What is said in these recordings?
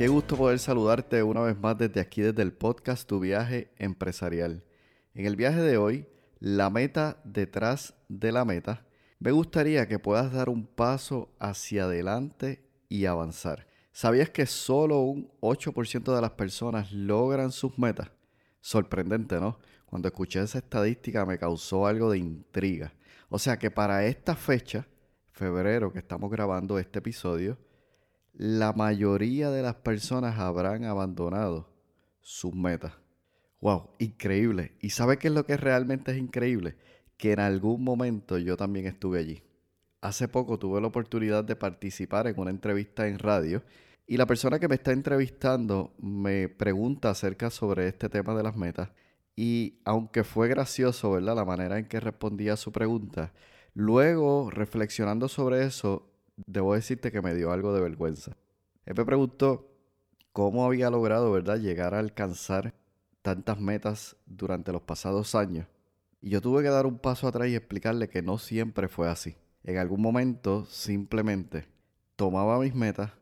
qué gusto poder saludarte una vez más desde aquí, desde el podcast Tu viaje empresarial. En el viaje de hoy, la meta detrás de la meta, me gustaría que puedas dar un paso hacia adelante y avanzar. ¿Sabías que solo un 8% de las personas logran sus metas? Sorprendente, ¿no? Cuando escuché esa estadística me causó algo de intriga. O sea que para esta fecha, febrero que estamos grabando este episodio, la mayoría de las personas habrán abandonado sus metas. ¡Wow! Increíble. ¿Y sabe qué es lo que realmente es increíble? Que en algún momento yo también estuve allí. Hace poco tuve la oportunidad de participar en una entrevista en radio y la persona que me está entrevistando me pregunta acerca sobre este tema de las metas y aunque fue gracioso, ¿verdad? La manera en que respondía a su pregunta, luego reflexionando sobre eso debo decirte que me dio algo de vergüenza. Él me preguntó cómo había logrado, ¿verdad?, llegar a alcanzar tantas metas durante los pasados años. Y yo tuve que dar un paso atrás y explicarle que no siempre fue así. En algún momento simplemente tomaba mis metas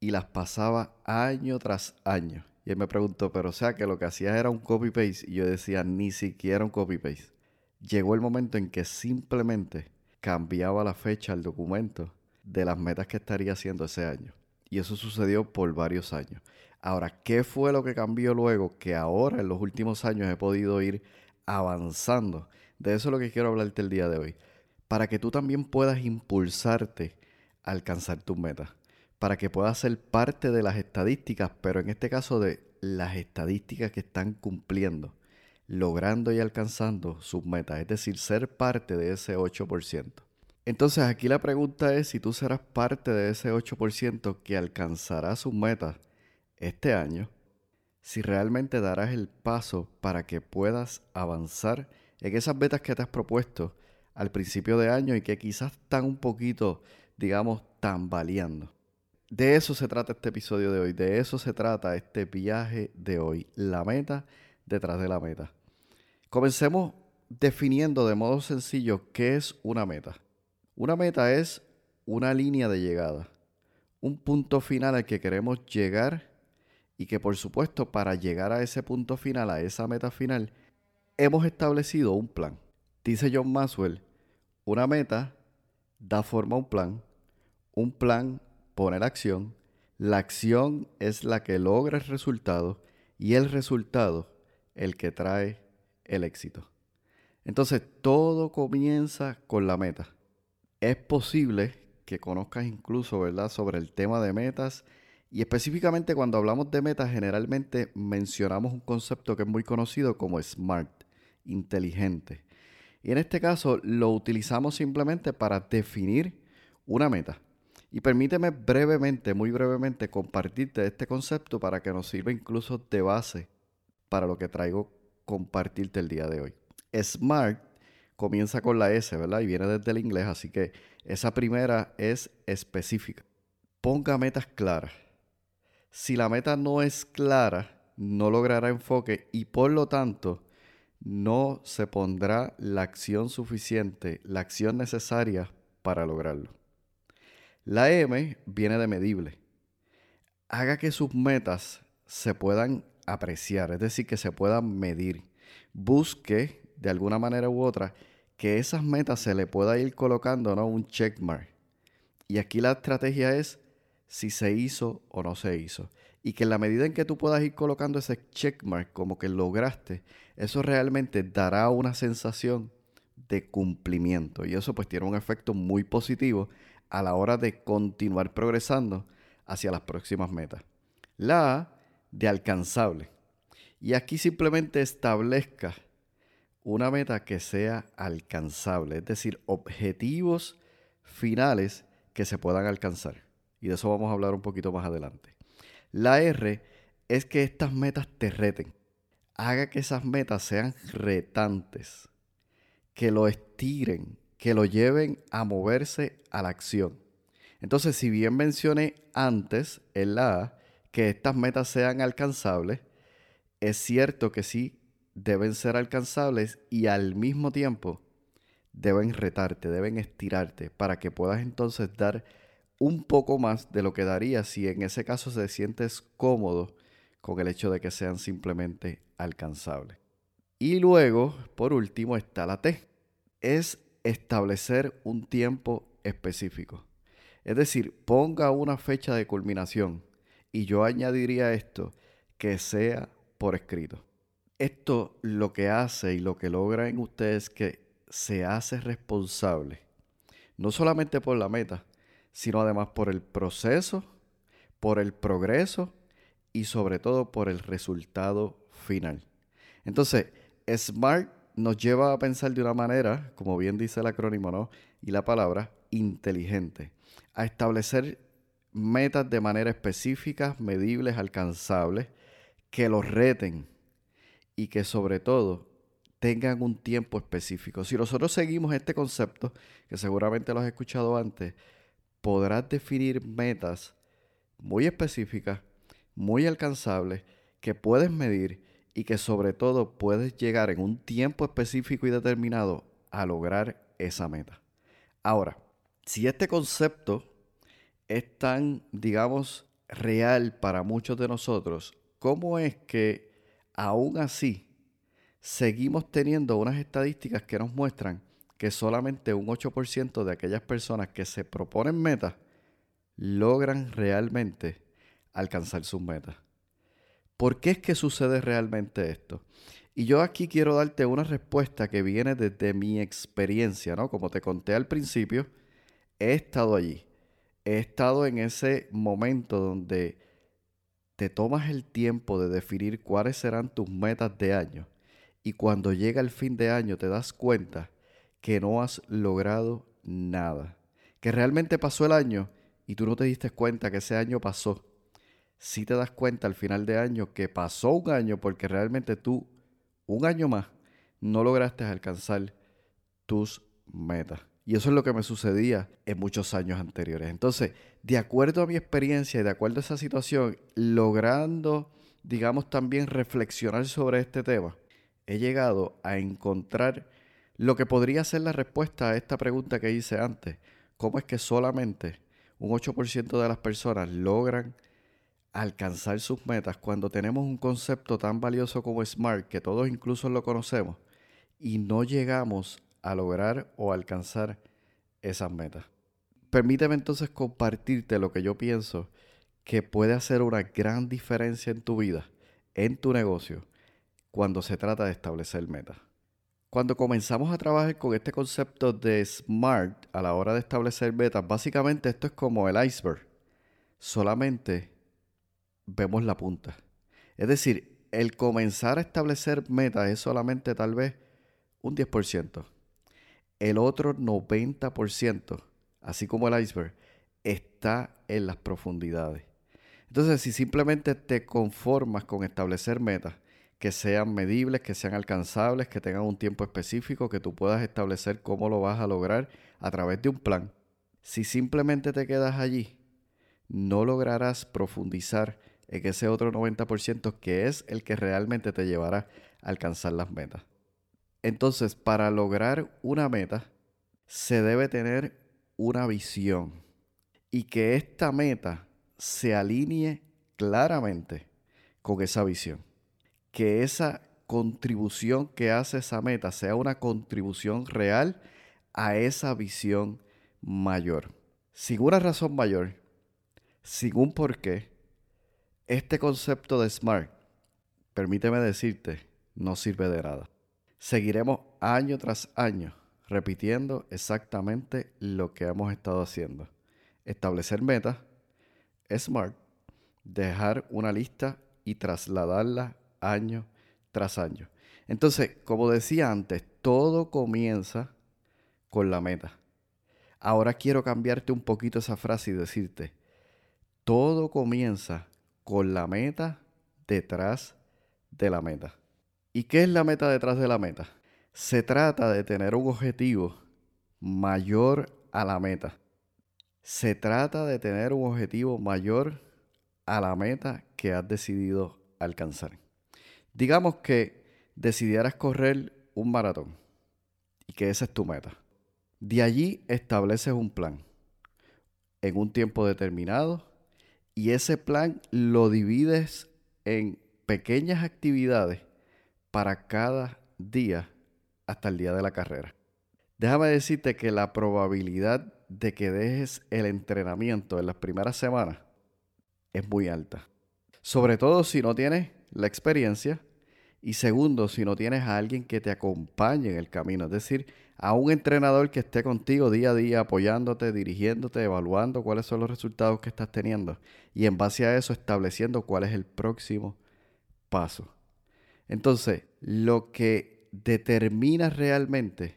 y las pasaba año tras año. Y él me preguntó, pero o sea que lo que hacía era un copy-paste. Y yo decía, ni siquiera un copy-paste. Llegó el momento en que simplemente cambiaba la fecha al documento de las metas que estaría haciendo ese año. Y eso sucedió por varios años. Ahora, ¿qué fue lo que cambió luego? Que ahora, en los últimos años, he podido ir avanzando. De eso es lo que quiero hablarte el día de hoy. Para que tú también puedas impulsarte a alcanzar tus metas. Para que puedas ser parte de las estadísticas, pero en este caso de las estadísticas que están cumpliendo, logrando y alcanzando sus metas. Es decir, ser parte de ese 8%. Entonces aquí la pregunta es si tú serás parte de ese 8% que alcanzará sus metas este año, si realmente darás el paso para que puedas avanzar en esas metas que te has propuesto al principio de año y que quizás están un poquito, digamos, tambaleando. De eso se trata este episodio de hoy, de eso se trata este viaje de hoy, la meta detrás de la meta. Comencemos definiendo de modo sencillo qué es una meta. Una meta es una línea de llegada, un punto final al que queremos llegar y que por supuesto para llegar a ese punto final, a esa meta final, hemos establecido un plan. Dice John Maxwell, una meta da forma a un plan, un plan pone la acción, la acción es la que logra el resultado y el resultado el que trae el éxito. Entonces todo comienza con la meta es posible que conozcas incluso, ¿verdad?, sobre el tema de metas. Y específicamente cuando hablamos de metas, generalmente mencionamos un concepto que es muy conocido como SMART, inteligente. Y en este caso lo utilizamos simplemente para definir una meta. Y permíteme brevemente, muy brevemente, compartirte este concepto para que nos sirva incluso de base para lo que traigo compartirte el día de hoy. SMART comienza con la S, ¿verdad? Y viene desde el inglés, así que esa primera es específica. Ponga metas claras. Si la meta no es clara, no logrará enfoque y por lo tanto no se pondrá la acción suficiente, la acción necesaria para lograrlo. La M viene de medible. Haga que sus metas se puedan apreciar, es decir, que se puedan medir. Busque de alguna manera u otra, que esas metas se le pueda ir colocando ¿no? un checkmark. Y aquí la estrategia es si se hizo o no se hizo. Y que en la medida en que tú puedas ir colocando ese checkmark como que lograste, eso realmente dará una sensación de cumplimiento. Y eso pues tiene un efecto muy positivo a la hora de continuar progresando hacia las próximas metas. La de alcanzable. Y aquí simplemente establezca una meta que sea alcanzable, es decir, objetivos finales que se puedan alcanzar. Y de eso vamos a hablar un poquito más adelante. La R es que estas metas te reten. Haga que esas metas sean retantes, que lo estiren, que lo lleven a moverse a la acción. Entonces, si bien mencioné antes en la A que estas metas sean alcanzables, es cierto que sí deben ser alcanzables y al mismo tiempo deben retarte, deben estirarte para que puedas entonces dar un poco más de lo que daría si en ese caso se sientes cómodo con el hecho de que sean simplemente alcanzables. Y luego, por último, está la T. Es establecer un tiempo específico. Es decir, ponga una fecha de culminación. Y yo añadiría esto, que sea por escrito. Esto lo que hace y lo que logra en ustedes es que se hace responsable, no solamente por la meta, sino además por el proceso, por el progreso y sobre todo por el resultado final. Entonces, SMART nos lleva a pensar de una manera, como bien dice el acrónimo, ¿no? Y la palabra, inteligente, a establecer metas de manera específica, medibles, alcanzables, que los reten y que sobre todo tengan un tiempo específico. Si nosotros seguimos este concepto, que seguramente lo has escuchado antes, podrás definir metas muy específicas, muy alcanzables, que puedes medir y que sobre todo puedes llegar en un tiempo específico y determinado a lograr esa meta. Ahora, si este concepto es tan, digamos, real para muchos de nosotros, ¿cómo es que aún así seguimos teniendo unas estadísticas que nos muestran que solamente un 8% de aquellas personas que se proponen metas logran realmente alcanzar sus metas. ¿Por qué es que sucede realmente esto? Y yo aquí quiero darte una respuesta que viene desde mi experiencia, ¿no? Como te conté al principio, he estado allí. He estado en ese momento donde te tomas el tiempo de definir cuáles serán tus metas de año y cuando llega el fin de año te das cuenta que no has logrado nada. Que realmente pasó el año y tú no te diste cuenta que ese año pasó. Si te das cuenta al final de año que pasó un año porque realmente tú, un año más, no lograste alcanzar tus metas. Y eso es lo que me sucedía en muchos años anteriores. Entonces, de acuerdo a mi experiencia y de acuerdo a esa situación, logrando, digamos, también reflexionar sobre este tema, he llegado a encontrar lo que podría ser la respuesta a esta pregunta que hice antes, ¿cómo es que solamente un 8% de las personas logran alcanzar sus metas cuando tenemos un concepto tan valioso como SMART, que todos incluso lo conocemos, y no llegamos a lograr o alcanzar esas metas? Permíteme entonces compartirte lo que yo pienso que puede hacer una gran diferencia en tu vida, en tu negocio, cuando se trata de establecer metas. Cuando comenzamos a trabajar con este concepto de SMART a la hora de establecer metas, básicamente esto es como el iceberg. Solamente vemos la punta. Es decir, el comenzar a establecer metas es solamente tal vez un 10%. El otro 90%, así como el iceberg, está en las profundidades. Entonces, si simplemente te conformas con establecer metas que sean medibles, que sean alcanzables, que tengan un tiempo específico, que tú puedas establecer cómo lo vas a lograr a través de un plan. Si simplemente te quedas allí, no lograrás profundizar en ese otro 90% que es el que realmente te llevará a alcanzar las metas. Entonces, para lograr una meta, se debe tener una visión y que esta meta se alinee claramente con esa visión que esa contribución que hace esa meta sea una contribución real a esa visión mayor. Sin una razón mayor, sin un porqué, este concepto de SMART, permíteme decirte, no sirve de nada. Seguiremos año tras año repitiendo exactamente lo que hemos estado haciendo. Establecer metas, SMART, dejar una lista y trasladarla año tras año. Entonces, como decía antes, todo comienza con la meta. Ahora quiero cambiarte un poquito esa frase y decirte, todo comienza con la meta detrás de la meta. ¿Y qué es la meta detrás de la meta? Se trata de tener un objetivo mayor a la meta. Se trata de tener un objetivo mayor a la meta que has decidido alcanzar. Digamos que decidieras correr un maratón y que esa es tu meta. De allí estableces un plan en un tiempo determinado y ese plan lo divides en pequeñas actividades para cada día hasta el día de la carrera. Déjame decirte que la probabilidad de que dejes el entrenamiento en las primeras semanas es muy alta. Sobre todo si no tienes la experiencia y segundo, si no tienes a alguien que te acompañe en el camino, es decir, a un entrenador que esté contigo día a día apoyándote, dirigiéndote, evaluando cuáles son los resultados que estás teniendo y en base a eso estableciendo cuál es el próximo paso. Entonces, lo que determina realmente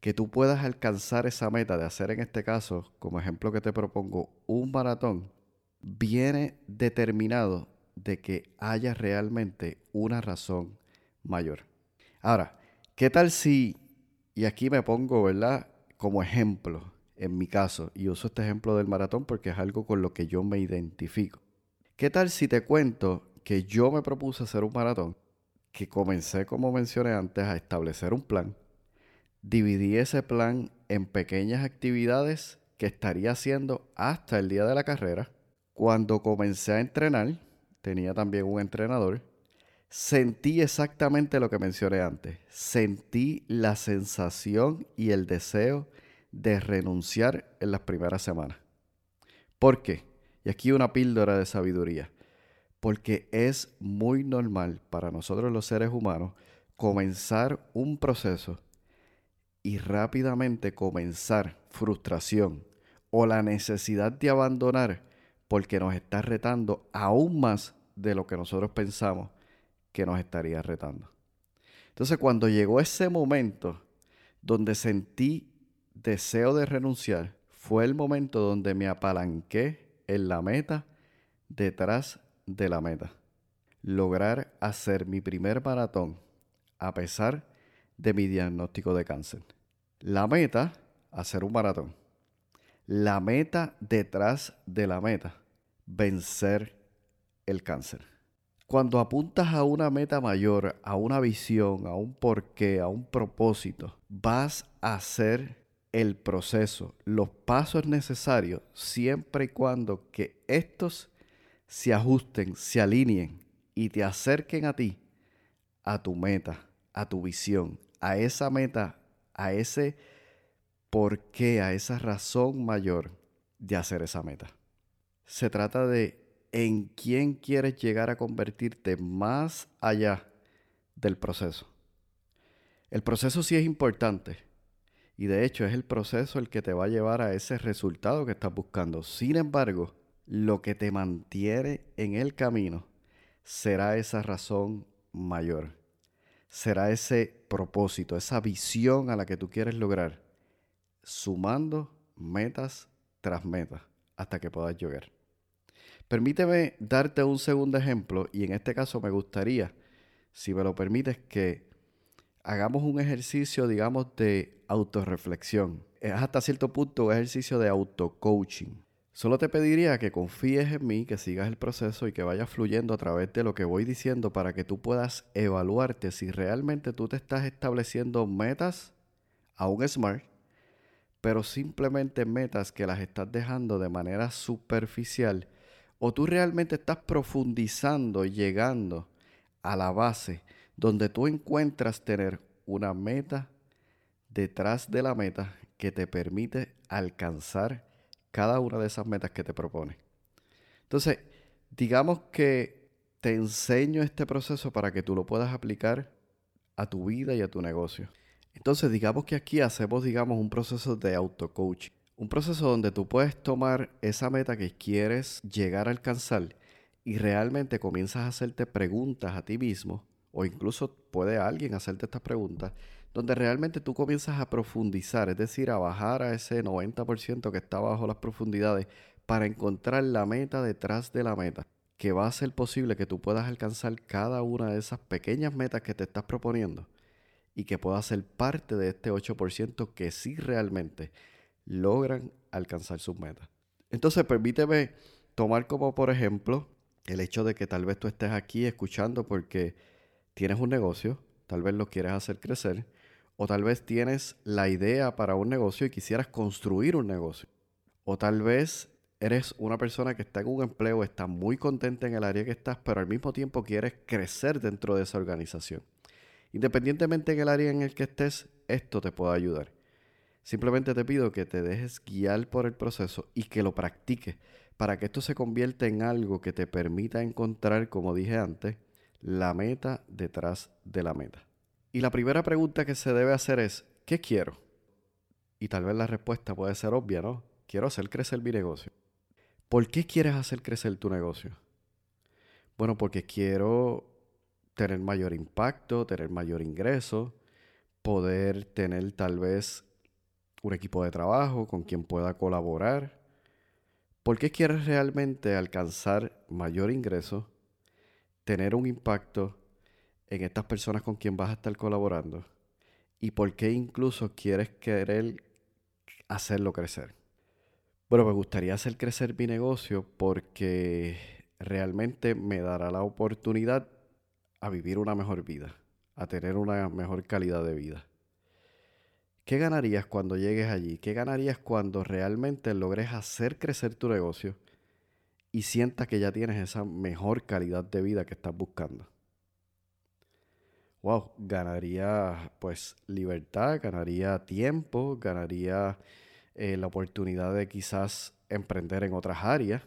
que tú puedas alcanzar esa meta de hacer en este caso, como ejemplo que te propongo, un maratón, viene determinado de que haya realmente una razón mayor. Ahora, ¿qué tal si, y aquí me pongo, ¿verdad? Como ejemplo, en mi caso, y uso este ejemplo del maratón porque es algo con lo que yo me identifico. ¿Qué tal si te cuento que yo me propuse hacer un maratón, que comencé, como mencioné antes, a establecer un plan, dividí ese plan en pequeñas actividades que estaría haciendo hasta el día de la carrera. Cuando comencé a entrenar, tenía también un entrenador, sentí exactamente lo que mencioné antes. Sentí la sensación y el deseo de renunciar en las primeras semanas. ¿Por qué? Y aquí una píldora de sabiduría porque es muy normal para nosotros los seres humanos comenzar un proceso y rápidamente comenzar frustración o la necesidad de abandonar porque nos está retando aún más de lo que nosotros pensamos que nos estaría retando. Entonces cuando llegó ese momento donde sentí deseo de renunciar, fue el momento donde me apalanqué en la meta detrás de la meta. Lograr hacer mi primer maratón a pesar de mi diagnóstico de cáncer. La meta, hacer un maratón. La meta detrás de la meta, vencer el cáncer. Cuando apuntas a una meta mayor, a una visión, a un porqué, a un propósito, vas a hacer el proceso, los pasos necesarios, siempre y cuando que estos se ajusten, se alineen y te acerquen a ti, a tu meta, a tu visión, a esa meta, a ese porqué, a esa razón mayor de hacer esa meta. Se trata de en quién quieres llegar a convertirte más allá del proceso. El proceso sí es importante y de hecho es el proceso el que te va a llevar a ese resultado que estás buscando. Sin embargo, lo que te mantiene en el camino será esa razón mayor. Será ese propósito, esa visión a la que tú quieres lograr, sumando metas tras metas hasta que puedas llegar. Permíteme darte un segundo ejemplo y en este caso me gustaría, si me lo permites, que hagamos un ejercicio, digamos, de autorreflexión. Es hasta cierto punto un ejercicio de auto-coaching. Solo te pediría que confíes en mí, que sigas el proceso y que vayas fluyendo a través de lo que voy diciendo para que tú puedas evaluarte si realmente tú te estás estableciendo metas a un SMART, pero simplemente metas que las estás dejando de manera superficial o tú realmente estás profundizando y llegando a la base donde tú encuentras tener una meta detrás de la meta que te permite alcanzar cada una de esas metas que te propone. Entonces, digamos que te enseño este proceso para que tú lo puedas aplicar a tu vida y a tu negocio. Entonces, digamos que aquí hacemos, digamos, un proceso de auto-coaching. Un proceso donde tú puedes tomar esa meta que quieres llegar a alcanzar y realmente comienzas a hacerte preguntas a ti mismo, o incluso puede alguien hacerte estas preguntas, donde realmente tú comienzas a profundizar, es decir, a bajar a ese 90% que está bajo las profundidades para encontrar la meta detrás de la meta, que va a ser posible que tú puedas alcanzar cada una de esas pequeñas metas que te estás proponiendo y que puedas ser parte de este 8% que sí realmente logran alcanzar sus metas. Entonces, permíteme tomar como por ejemplo el hecho de que tal vez tú estés aquí escuchando porque tienes un negocio, tal vez lo quieres hacer crecer, o tal vez tienes la idea para un negocio y quisieras construir un negocio. O tal vez eres una persona que está en un empleo, está muy contenta en el área que estás, pero al mismo tiempo quieres crecer dentro de esa organización. Independientemente en el área en el que estés, esto te puede ayudar. Simplemente te pido que te dejes guiar por el proceso y que lo practiques para que esto se convierta en algo que te permita encontrar, como dije antes, la meta detrás de la meta. Y la primera pregunta que se debe hacer es, ¿qué quiero? Y tal vez la respuesta puede ser obvia, ¿no? Quiero hacer crecer mi negocio. ¿Por qué quieres hacer crecer tu negocio? Bueno, porque quiero tener mayor impacto, tener mayor ingreso, poder tener tal vez un equipo de trabajo con quien pueda colaborar, ¿Por qué quieres realmente alcanzar mayor ingreso, tener un impacto en estas personas con quien vas a estar colaborando? ¿Y por qué incluso quieres querer hacerlo crecer? Bueno, me gustaría hacer crecer mi negocio porque realmente me dará la oportunidad a vivir una mejor vida, a tener una mejor calidad de vida. ¿Qué ganarías cuando llegues allí? ¿Qué ganarías cuando realmente logres hacer crecer tu negocio y sientas que ya tienes esa mejor calidad de vida que estás buscando? Wow, ganaría pues libertad, ganaría tiempo, ganaría eh, la oportunidad de quizás emprender en otras áreas.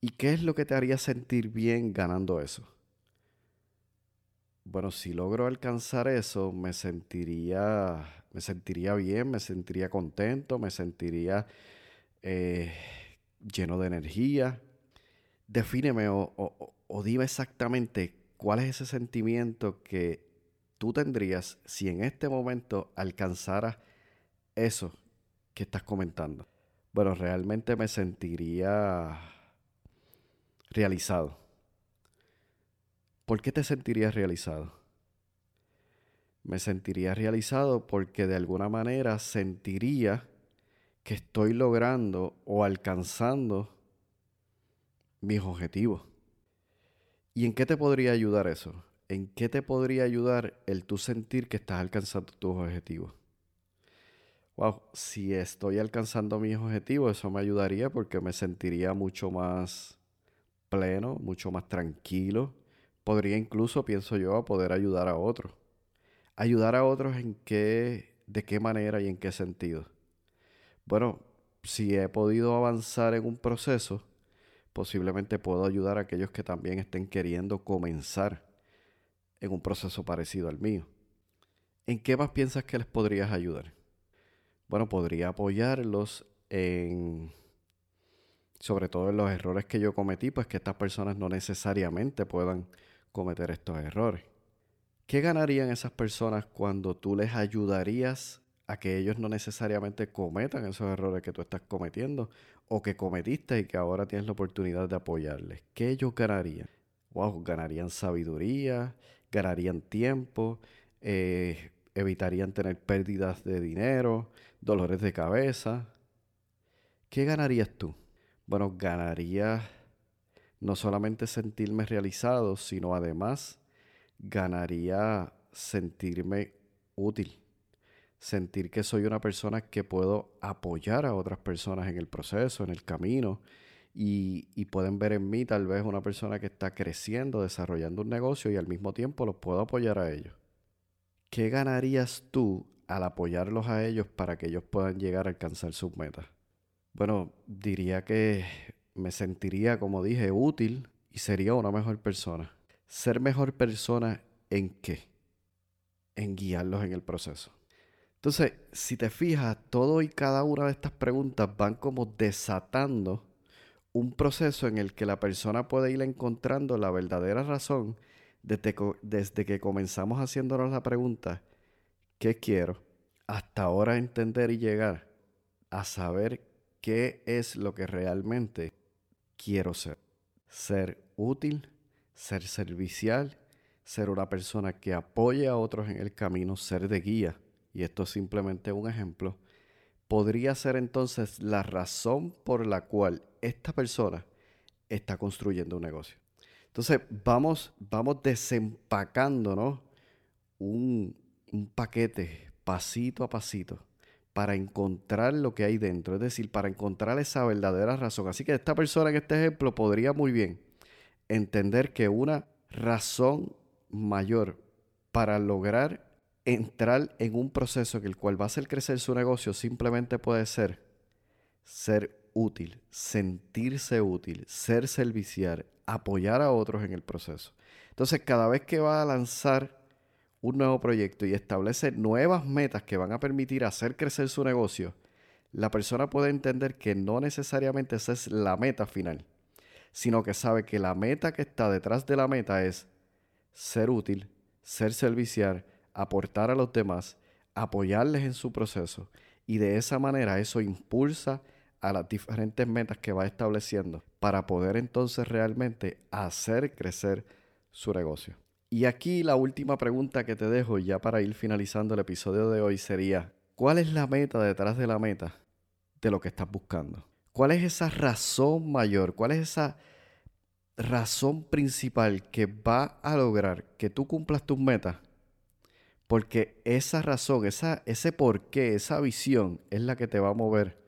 ¿Y qué es lo que te haría sentir bien ganando eso? Bueno, si logro alcanzar eso, me sentiría, me sentiría bien, me sentiría contento, me sentiría eh, lleno de energía. Defíneme o, o dime exactamente cuál es ese sentimiento que tú tendrías si en este momento alcanzaras eso que estás comentando. Bueno, realmente me sentiría realizado ¿por qué te sentirías realizado? Me sentiría realizado porque de alguna manera sentiría que estoy logrando o alcanzando mis objetivos. ¿Y en qué te podría ayudar eso? ¿En qué te podría ayudar el tú sentir que estás alcanzando tus objetivos? Wow, si estoy alcanzando mis objetivos, eso me ayudaría porque me sentiría mucho más pleno, mucho más tranquilo, podría incluso, pienso yo, poder ayudar a otros. Ayudar a otros en qué, de qué manera y en qué sentido. Bueno, si he podido avanzar en un proceso, posiblemente puedo ayudar a aquellos que también estén queriendo comenzar en un proceso parecido al mío. ¿En qué más piensas que les podrías ayudar? Bueno, podría apoyarlos en, sobre todo en los errores que yo cometí, pues que estas personas no necesariamente puedan cometer estos errores. ¿Qué ganarían esas personas cuando tú les ayudarías a que ellos no necesariamente cometan esos errores que tú estás cometiendo o que cometiste y que ahora tienes la oportunidad de apoyarles? ¿Qué ellos ganarían? Wow, ganarían sabiduría, ganarían tiempo, eh, evitarían tener pérdidas de dinero, dolores de cabeza. ¿Qué ganarías tú? Bueno, ganarías no solamente sentirme realizado, sino además ganaría sentirme útil, sentir que soy una persona que puedo apoyar a otras personas en el proceso, en el camino, y, y, pueden ver en mí tal vez una persona que está creciendo, desarrollando un negocio y al mismo tiempo los puedo apoyar a ellos. ¿Qué ganarías tú al apoyarlos a ellos para que ellos puedan llegar a alcanzar sus metas? Bueno, diría que me sentiría, como dije, útil y sería una mejor persona. Ser mejor persona en qué? En guiarlos en el proceso. Entonces, si te fijas, todo y cada una de estas preguntas van como desatando un proceso en el que la persona puede ir encontrando la verdadera razón desde, que comenzamos haciéndonos la pregunta, ¿qué quiero? Hasta ahora entender y llegar a saber qué es lo que realmente quiero ser. Ser útil, ser servicial, ser una persona que apoye a otros en el camino, ser de guía. Y esto es simplemente un ejemplo. Podría ser entonces la razón por la cual esta persona está construyendo un negocio. Entonces vamos, vamos desempacando un, un paquete pasito a pasito para encontrar lo que hay dentro, es decir, para encontrar esa verdadera razón. Así que esta persona en este ejemplo podría muy bien entender que una razón mayor para lograr entrar en un proceso en el cual va a hacer crecer su negocio simplemente puede ser ser útil, sentirse útil, ser servicial, apoyar a otros en el proceso. Entonces, cada vez que va a lanzar un nuevo proyecto y establece nuevas metas que van a permitir hacer crecer su negocio, la persona puede entender que no necesariamente esa es la meta final, sino que sabe que la meta que está detrás de la meta es ser útil, ser servicial, aportar a los demás, apoyarles en su proceso y de esa manera eso impulsa a las diferentes metas que va estableciendo para poder entonces realmente hacer crecer su negocio. Y aquí la última pregunta que te dejo ya para ir finalizando el episodio de hoy sería, ¿cuál es la meta detrás de la meta de lo que estás buscando? ¿Cuál es esa razón mayor? ¿Cuál es esa razón principal que va a lograr que tú cumplas tus metas? Porque esa razón, esa, ese porqué, esa visión es la que te va a mover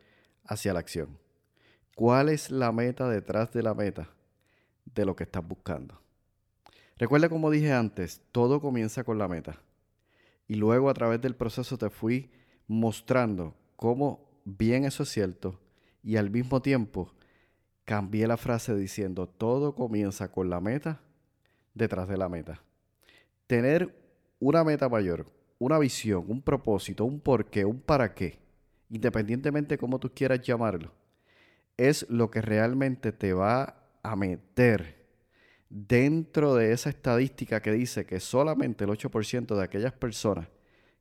hacia la acción. ¿Cuál es la meta detrás de la meta de lo que estás buscando? Recuerda como dije antes, todo comienza con la meta. Y luego a través del proceso te fui mostrando cómo bien eso es cierto y al mismo tiempo cambié la frase diciendo todo comienza con la meta detrás de la meta. Tener una meta mayor, una visión, un propósito, un porqué, un para qué, independientemente de cómo tú quieras llamarlo, es lo que realmente te va a meter dentro de esa estadística que dice que solamente el 8% de aquellas personas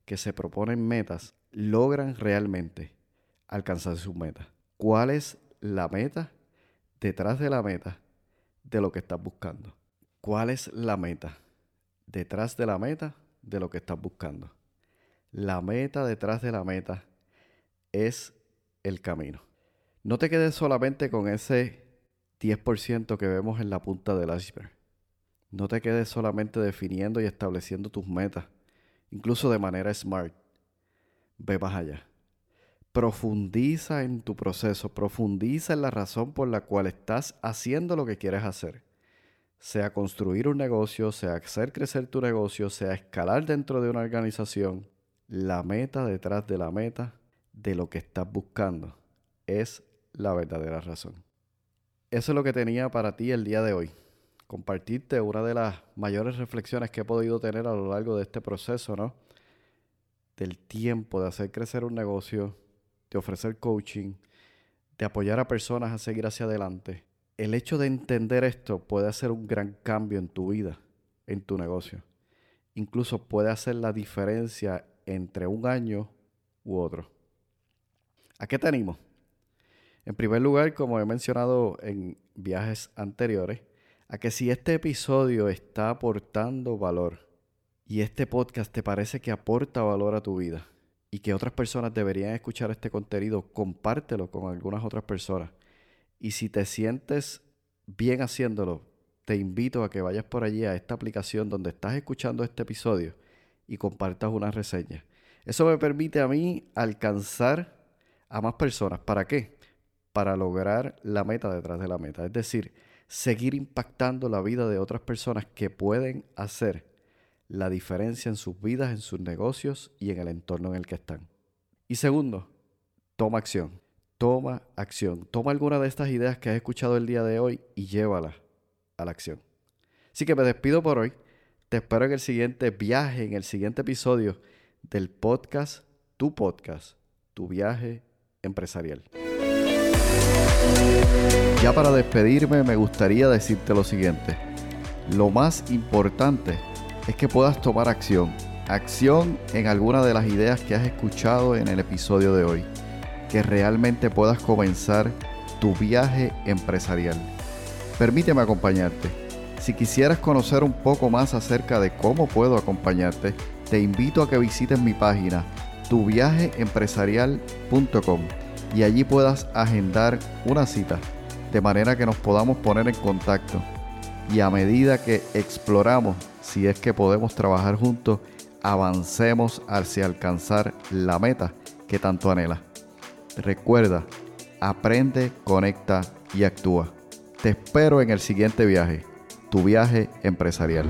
que se proponen metas logran realmente alcanzar sus metas. ¿Cuál es la meta detrás de la meta de lo que estás buscando? ¿Cuál es la meta detrás de la meta de lo que estás buscando? La meta detrás de la meta es el camino. No te quedes solamente con ese 10% que vemos en la punta del iceberg. No te quedes solamente definiendo y estableciendo tus metas, incluso de manera smart. Ve más allá. Profundiza en tu proceso, profundiza en la razón por la cual estás haciendo lo que quieres hacer. Sea construir un negocio, sea hacer crecer tu negocio, sea escalar dentro de una organización. La meta detrás de la meta de lo que estás buscando es la verdadera razón. Eso es lo que tenía para ti el día de hoy. Compartirte una de las mayores reflexiones que he podido tener a lo largo de este proceso, ¿no? Del tiempo de hacer crecer un negocio, de ofrecer coaching, de apoyar a personas a seguir hacia adelante. El hecho de entender esto puede hacer un gran cambio en tu vida, en tu negocio. Incluso puede hacer la diferencia entre un año u otro. ¿A qué te animo? En primer lugar, como he mencionado en viajes anteriores, a que si este episodio está aportando valor y este podcast te parece que aporta valor a tu vida y que otras personas deberían escuchar este contenido, compártelo con algunas otras personas. Y si te sientes bien haciéndolo, te invito a que vayas por allí a esta aplicación donde estás escuchando este episodio y compartas una reseña. Eso me permite a mí alcanzar a más personas. ¿Para qué? para lograr la meta detrás de la meta. Es decir, seguir impactando la vida de otras personas que pueden hacer la diferencia en sus vidas, en sus negocios y en el entorno en el que están. Y segundo, toma acción. Toma acción. Toma alguna de estas ideas que has escuchado el día de hoy y llévalas a la acción. Así que me despido por hoy. Te espero en el siguiente viaje, en el siguiente episodio del podcast, tu podcast, tu viaje empresarial. Ya para despedirme me gustaría decirte lo siguiente. Lo más importante es que puedas tomar acción. Acción en alguna de las ideas que has escuchado en el episodio de hoy. Que realmente puedas comenzar tu viaje empresarial. Permíteme acompañarte. Si quisieras conocer un poco más acerca de cómo puedo acompañarte, te invito a que visites mi página tuviajeempresarial.com y allí puedas agendar una cita de manera que nos podamos poner en contacto y a medida que exploramos si es que podemos trabajar juntos, avancemos hacia alcanzar la meta que tanto anhela. Recuerda, aprende, conecta y actúa. Te espero en el siguiente viaje, tu viaje empresarial.